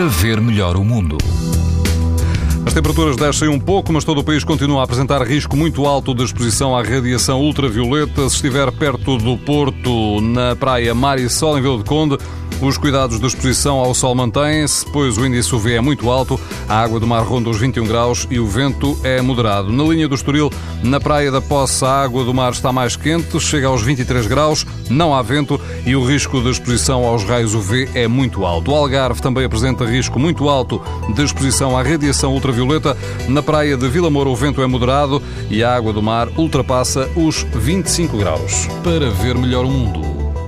para ver melhor o mundo. As temperaturas descem um pouco, mas todo o país continua a apresentar risco muito alto de exposição à radiação ultravioleta. Se estiver perto do Porto, na praia Mar e Sol, em Vila de Conde, os cuidados de exposição ao sol mantêm-se, pois o índice UV é muito alto, a água do mar ronda os 21 graus e o vento é moderado. Na linha do Estoril, na praia da Poça, a água do mar está mais quente, chega aos 23 graus, não há vento e o risco de exposição aos raios UV é muito alto. O Algarve também apresenta risco muito alto de exposição à radiação ultravioleta. Na praia de Vila Moura, o vento é moderado e a água do mar ultrapassa os 25 graus. Para ver melhor o mundo.